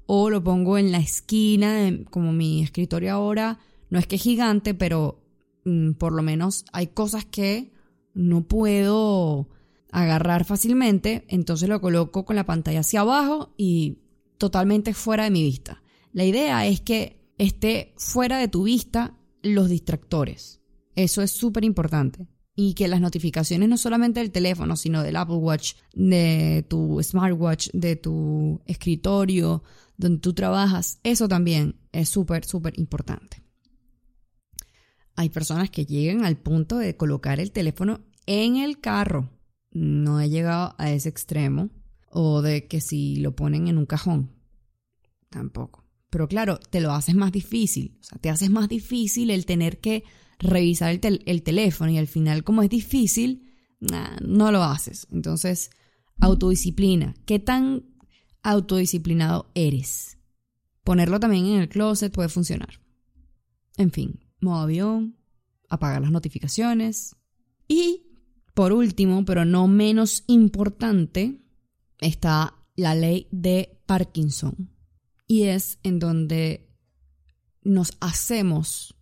o lo pongo en la esquina, como mi escritorio ahora no es que es gigante, pero mm, por lo menos hay cosas que no puedo agarrar fácilmente, entonces lo coloco con la pantalla hacia abajo y totalmente fuera de mi vista. La idea es que esté fuera de tu vista los distractores. Eso es súper importante. Y que las notificaciones no solamente del teléfono, sino del Apple Watch, de tu smartwatch, de tu escritorio, donde tú trabajas, eso también es súper, súper importante. Hay personas que llegan al punto de colocar el teléfono en el carro no he llegado a ese extremo. O de que si lo ponen en un cajón. Tampoco. Pero claro, te lo haces más difícil. O sea, te haces más difícil el tener que revisar el, teléfono. Y al final, como es difícil, no lo haces. Entonces, autodisciplina. ¿Qué tan autodisciplinado eres? Ponerlo también en el closet puede funcionar. En fin, modo avión, apagar las notificaciones y por último, pero no menos importante, está la ley de Parkinson. Y es en donde nos hacemos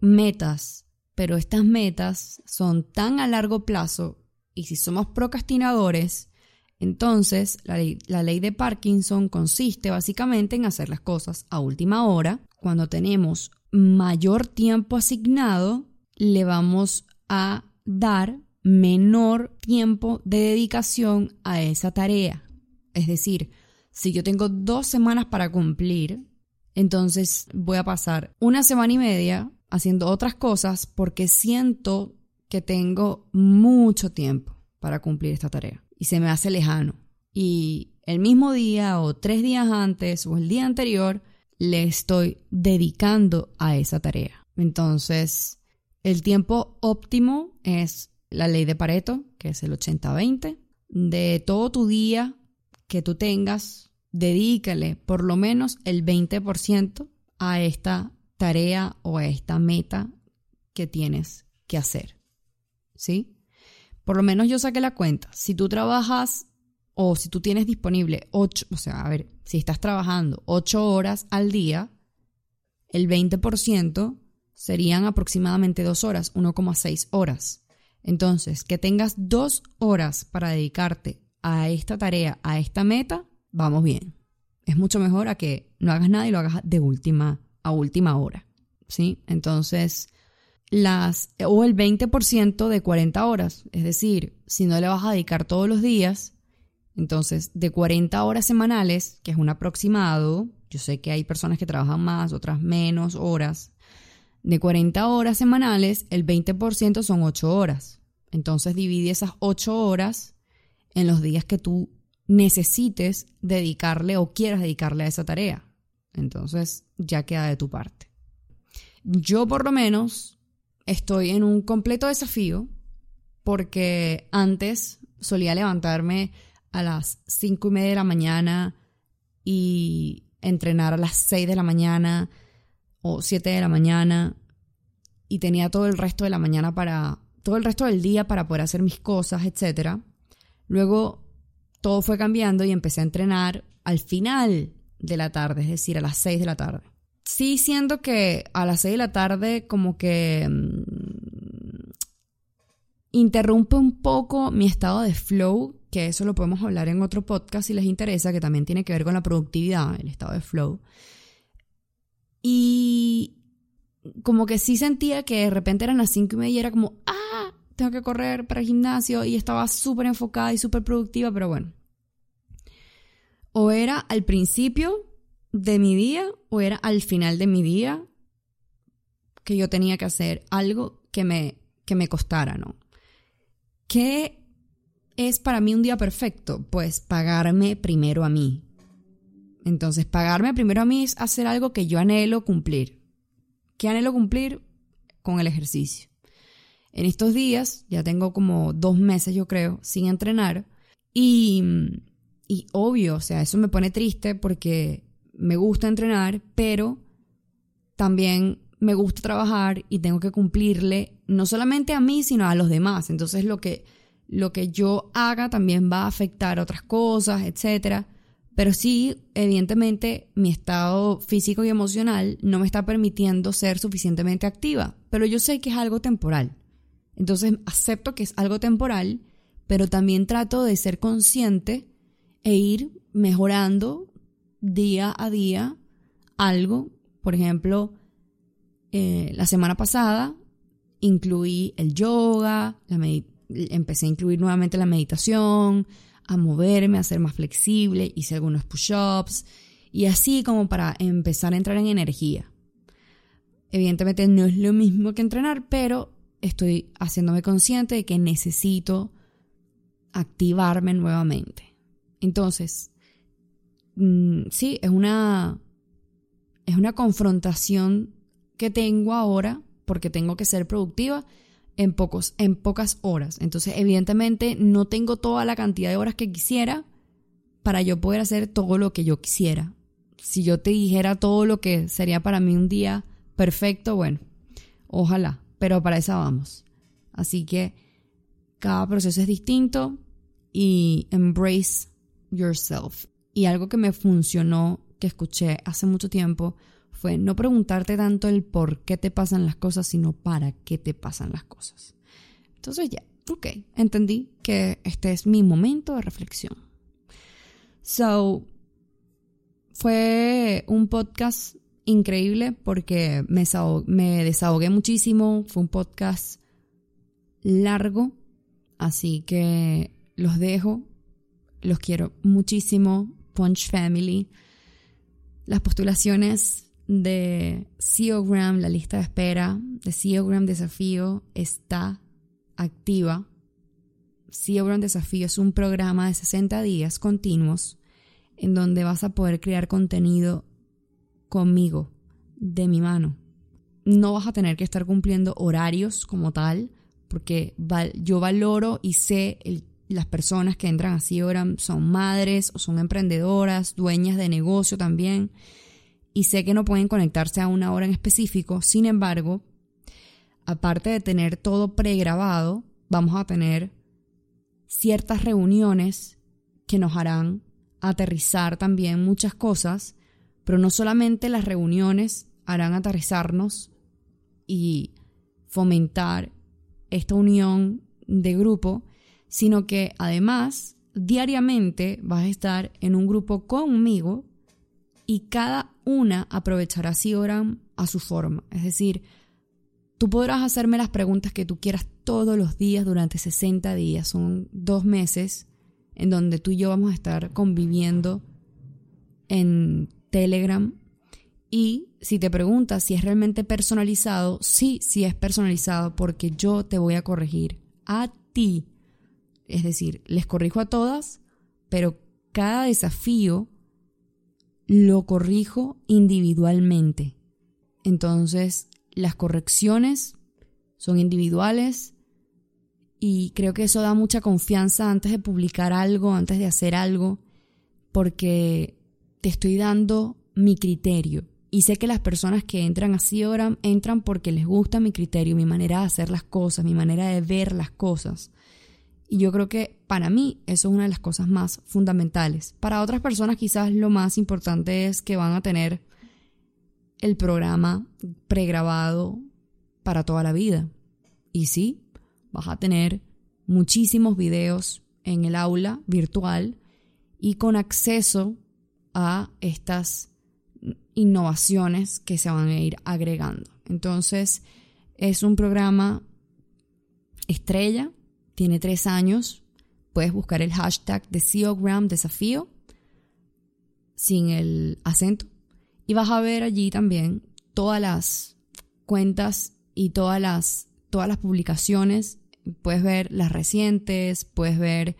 metas, pero estas metas son tan a largo plazo Y si somos procrastinadores, entonces la ley, la ley de Parkinson consiste básicamente en hacer las cosas a última hora. Cuando tenemos mayor tiempo asignado, le vamos a dar menor tiempo de dedicación a esa tarea. Es decir, si yo tengo dos semanas para cumplir, entonces voy a pasar una semana y media haciendo otras cosas porque siento que tengo mucho tiempo para cumplir esta tarea y se me hace lejano. Y el mismo día o tres días antes o el día anterior le estoy dedicando a esa tarea. Entonces, el tiempo óptimo es la ley de Pareto, que es el 80-20. De todo tu día que tú tengas, dedícale por lo menos el 20% a esta tarea o a esta meta que tienes que hacer. ¿Sí? Por lo menos yo saqué la cuenta. Si tú trabajas o si tú tienes disponible 8, o sea, a ver, si estás trabajando 8 horas al día, el 20% serían aproximadamente 2 horas, 1,6 horas. Entonces, que tengas 2 horas para dedicarte a esta tarea, a esta meta, vamos bien. Es mucho mejor a que no hagas nada y lo hagas de última a última hora. ¿Sí? Entonces, las o el 20% de 40 horas, es decir, si no le vas a dedicar todos los días, entonces de 40 horas semanales, que es un aproximado, yo sé que hay personas que trabajan más, otras menos horas, de 40 horas semanales, el 20% son 8 horas. Entonces divide esas 8 horas en los días que tú necesites dedicarle o quieras dedicarle a esa tarea. Entonces ya queda de tu parte. Yo por lo menos estoy en un completo desafío porque antes solía levantarme a las 5 y media de la mañana y entrenar a las 6 de la mañana o 7 de la mañana y tenía todo el resto de la mañana para, todo el resto del día para poder hacer mis cosas, etc. Luego todo fue cambiando y empecé a entrenar al final de la tarde, es decir, a las 6 de la tarde. Sí, siendo que a las 6 de la tarde como que mm, interrumpe un poco mi estado de flow, que eso lo podemos hablar en otro podcast si les interesa, que también tiene que ver con la productividad, el estado de flow. Y como que sí sentía que de repente eran las 5 y media y era como, ah, tengo que correr para el gimnasio y estaba súper enfocada y súper productiva, pero bueno. O era al principio de mi día o era al final de mi día que yo tenía que hacer algo que me, que me costara, ¿no? ¿Qué es para mí un día perfecto? Pues pagarme primero a mí. Entonces, pagarme primero a mí es hacer algo que yo anhelo cumplir. ¿Qué anhelo cumplir? Con el ejercicio. En estos días, ya tengo como dos meses, yo creo, sin entrenar. Y, y obvio, o sea, eso me pone triste porque me gusta entrenar, pero también me gusta trabajar y tengo que cumplirle no solamente a mí, sino a los demás. Entonces lo que, lo que yo haga también va a afectar a otras cosas, etc. Pero sí, evidentemente, mi estado físico y emocional no me está permitiendo ser suficientemente activa. Pero yo sé que es algo temporal. Entonces acepto que es algo temporal, pero también trato de ser consciente e ir mejorando día a día algo. Por ejemplo, eh, la semana pasada incluí el yoga, empecé a incluir nuevamente la meditación, a moverme, a ser más flexible, hice algunos push-ups y así como para empezar a entrar en energía. Evidentemente no es lo mismo que entrenar, pero estoy haciéndome consciente de que necesito activarme nuevamente. Entonces, Mm, sí, es una, es una confrontación que tengo ahora porque tengo que ser productiva en, pocos, en pocas horas. Entonces, evidentemente, no tengo toda la cantidad de horas que quisiera para yo poder hacer todo lo que yo quisiera. Si yo te dijera todo lo que sería para mí un día perfecto, bueno, ojalá, pero para eso vamos. Así que cada proceso es distinto y embrace yourself. Y algo que me funcionó, que escuché hace mucho tiempo, fue no preguntarte tanto el por qué te pasan las cosas, sino para qué te pasan las cosas. Entonces ya, ok, entendí que este es mi momento de reflexión. So, fue un podcast increíble porque me, me desahogué muchísimo. Fue un podcast largo, así que los dejo. Los quiero muchísimo. Punch Family. Las postulaciones de CEOgram, la lista de espera de CEOgram Desafío está activa. CEOgram Desafío es un programa de 60 días continuos en donde vas a poder crear contenido conmigo, de mi mano. No vas a tener que estar cumpliendo horarios como tal, porque yo valoro y sé las personas que entran así ahora son madres o son emprendedoras, dueñas de negocio también, y sé que no pueden conectarse a una hora en específico. Sin embargo, aparte de tener todo pregrabado, vamos a tener ciertas reuniones que nos harán aterrizar también muchas cosas, pero no solamente las reuniones harán aterrizarnos y fomentar esta unión de grupo, sino que además diariamente vas a estar en un grupo conmigo y cada una aprovechará Siogram a su forma. Es decir, tú podrás hacerme las preguntas que tú quieras todos los días durante 60 días. Son dos meses en donde tú y yo vamos a estar conviviendo en Telegram. Y si te preguntas si es realmente personalizado, sí, sí es personalizado porque yo te voy a corregir a ti. Es decir, les corrijo a todas, pero cada desafío lo corrijo individualmente. Entonces, las correcciones son individuales, y creo que eso da mucha confianza antes de publicar algo, antes de hacer algo, porque te estoy dando mi criterio. Y sé que las personas que entran así ahora entran porque les gusta mi criterio, mi manera de hacer las cosas, mi manera de ver las cosas. Y yo creo que para mí eso es una de las cosas más fundamentales. Para otras personas quizás lo más importante es que van a tener el programa pregrabado para toda la vida. Y sí, vas a tener muchísimos videos en el aula virtual y con acceso a estas innovaciones que se van a ir agregando. Entonces, es un programa estrella, tiene tres años. Puedes buscar el hashtag de CEOgram desafío sin el acento y vas a ver allí también todas las cuentas y todas las, todas las publicaciones puedes ver las recientes, puedes ver...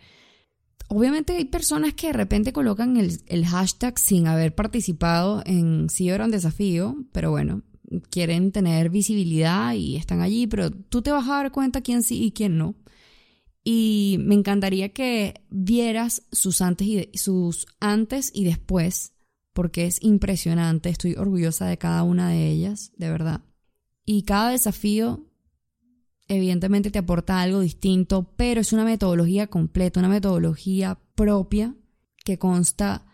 Obviamente hay personas que de repente colocan el, hashtag sin haber participado en era un desafío, pero bueno, quieren tener visibilidad y están allí, pero tú te vas a dar cuenta quién sí y quién no. Y me encantaría que vieras sus antes y, sus antes y después, porque es impresionante, estoy orgullosa de cada una de ellas, de verdad. Y cada desafío evidentemente te aporta algo distinto, pero es una metodología completa, una metodología propia que consta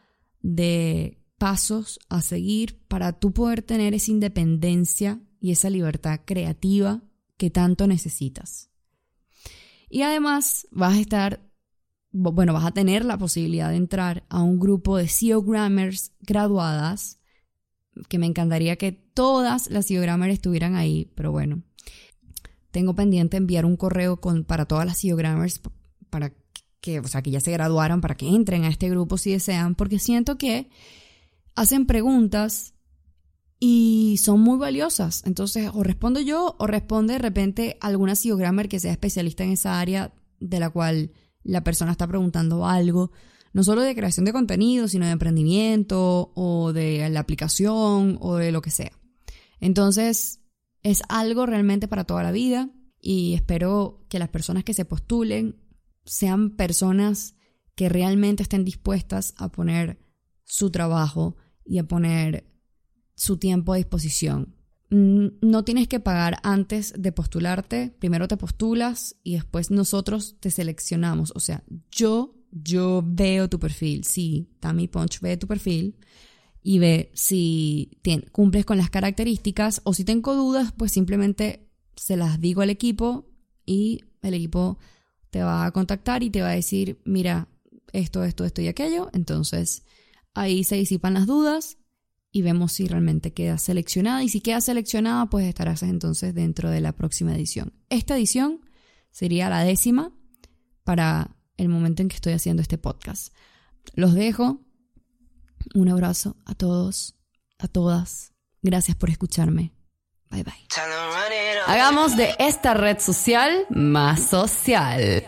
de pasos a seguir para tú poder tener esa independencia y esa libertad creativa que tanto necesitas. Y además vas a estar, bueno, vas a tener la posibilidad de entrar a un grupo de SEO Grammars graduadas, que me encantaría que todas las SEO Grammars estuvieran ahí, pero bueno, tengo pendiente enviar un correo con, para todas las Grammars para que, o sea, que ya se graduaran, para que entren a este grupo si desean, porque siento que hacen preguntas y son muy valiosas. Entonces, o respondo yo o responde de repente alguna Grammer que sea especialista en esa área de la cual la persona está preguntando algo, no solo de creación de contenido, sino de emprendimiento o de la aplicación o de lo que sea. Entonces, es algo realmente para toda la vida y espero que las personas que se postulen sean personas que realmente estén dispuestas a poner su trabajo y a poner su tiempo a disposición. No tienes que pagar antes de postularte, primero te postulas y después nosotros te seleccionamos. O sea, yo, yo veo tu perfil, sí, Tammy Punch ve tu perfil y ve si cumples con las características o si tengo dudas, pues simplemente se las digo al equipo y el equipo te va a contactar y te va a decir, mira, esto, esto, esto y aquello. Entonces ahí se disipan las dudas y vemos si realmente queda seleccionada. Y si queda seleccionada, pues estarás entonces dentro de la próxima edición. Esta edición sería la décima para el momento en que estoy haciendo este podcast. Los dejo. Un abrazo a todos, a todas. Gracias por escucharme. Bye bye. Hagamos de esta red social más social.